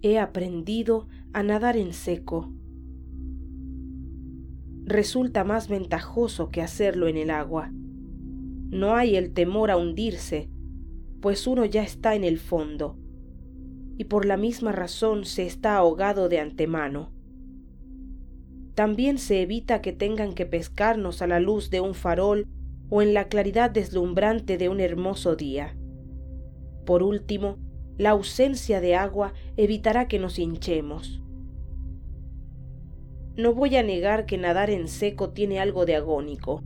He aprendido a nadar en seco. Resulta más ventajoso que hacerlo en el agua. No hay el temor a hundirse, pues uno ya está en el fondo, y por la misma razón se está ahogado de antemano. También se evita que tengan que pescarnos a la luz de un farol o en la claridad deslumbrante de un hermoso día. Por último, la ausencia de agua evitará que nos hinchemos. No voy a negar que nadar en seco tiene algo de agónico.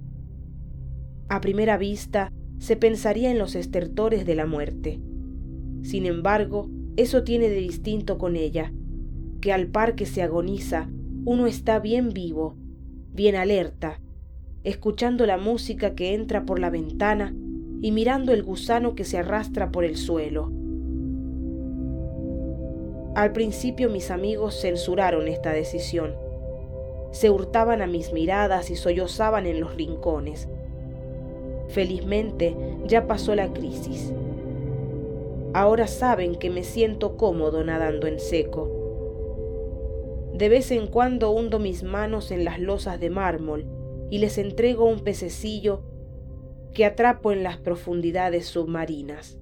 A primera vista se pensaría en los estertores de la muerte. Sin embargo, eso tiene de distinto con ella, que al par que se agoniza, uno está bien vivo, bien alerta, escuchando la música que entra por la ventana y mirando el gusano que se arrastra por el suelo. Al principio mis amigos censuraron esta decisión. Se hurtaban a mis miradas y sollozaban en los rincones. Felizmente ya pasó la crisis. Ahora saben que me siento cómodo nadando en seco de vez en cuando hundo mis manos en las losas de mármol y les entrego un pececillo que atrapo en las profundidades submarinas.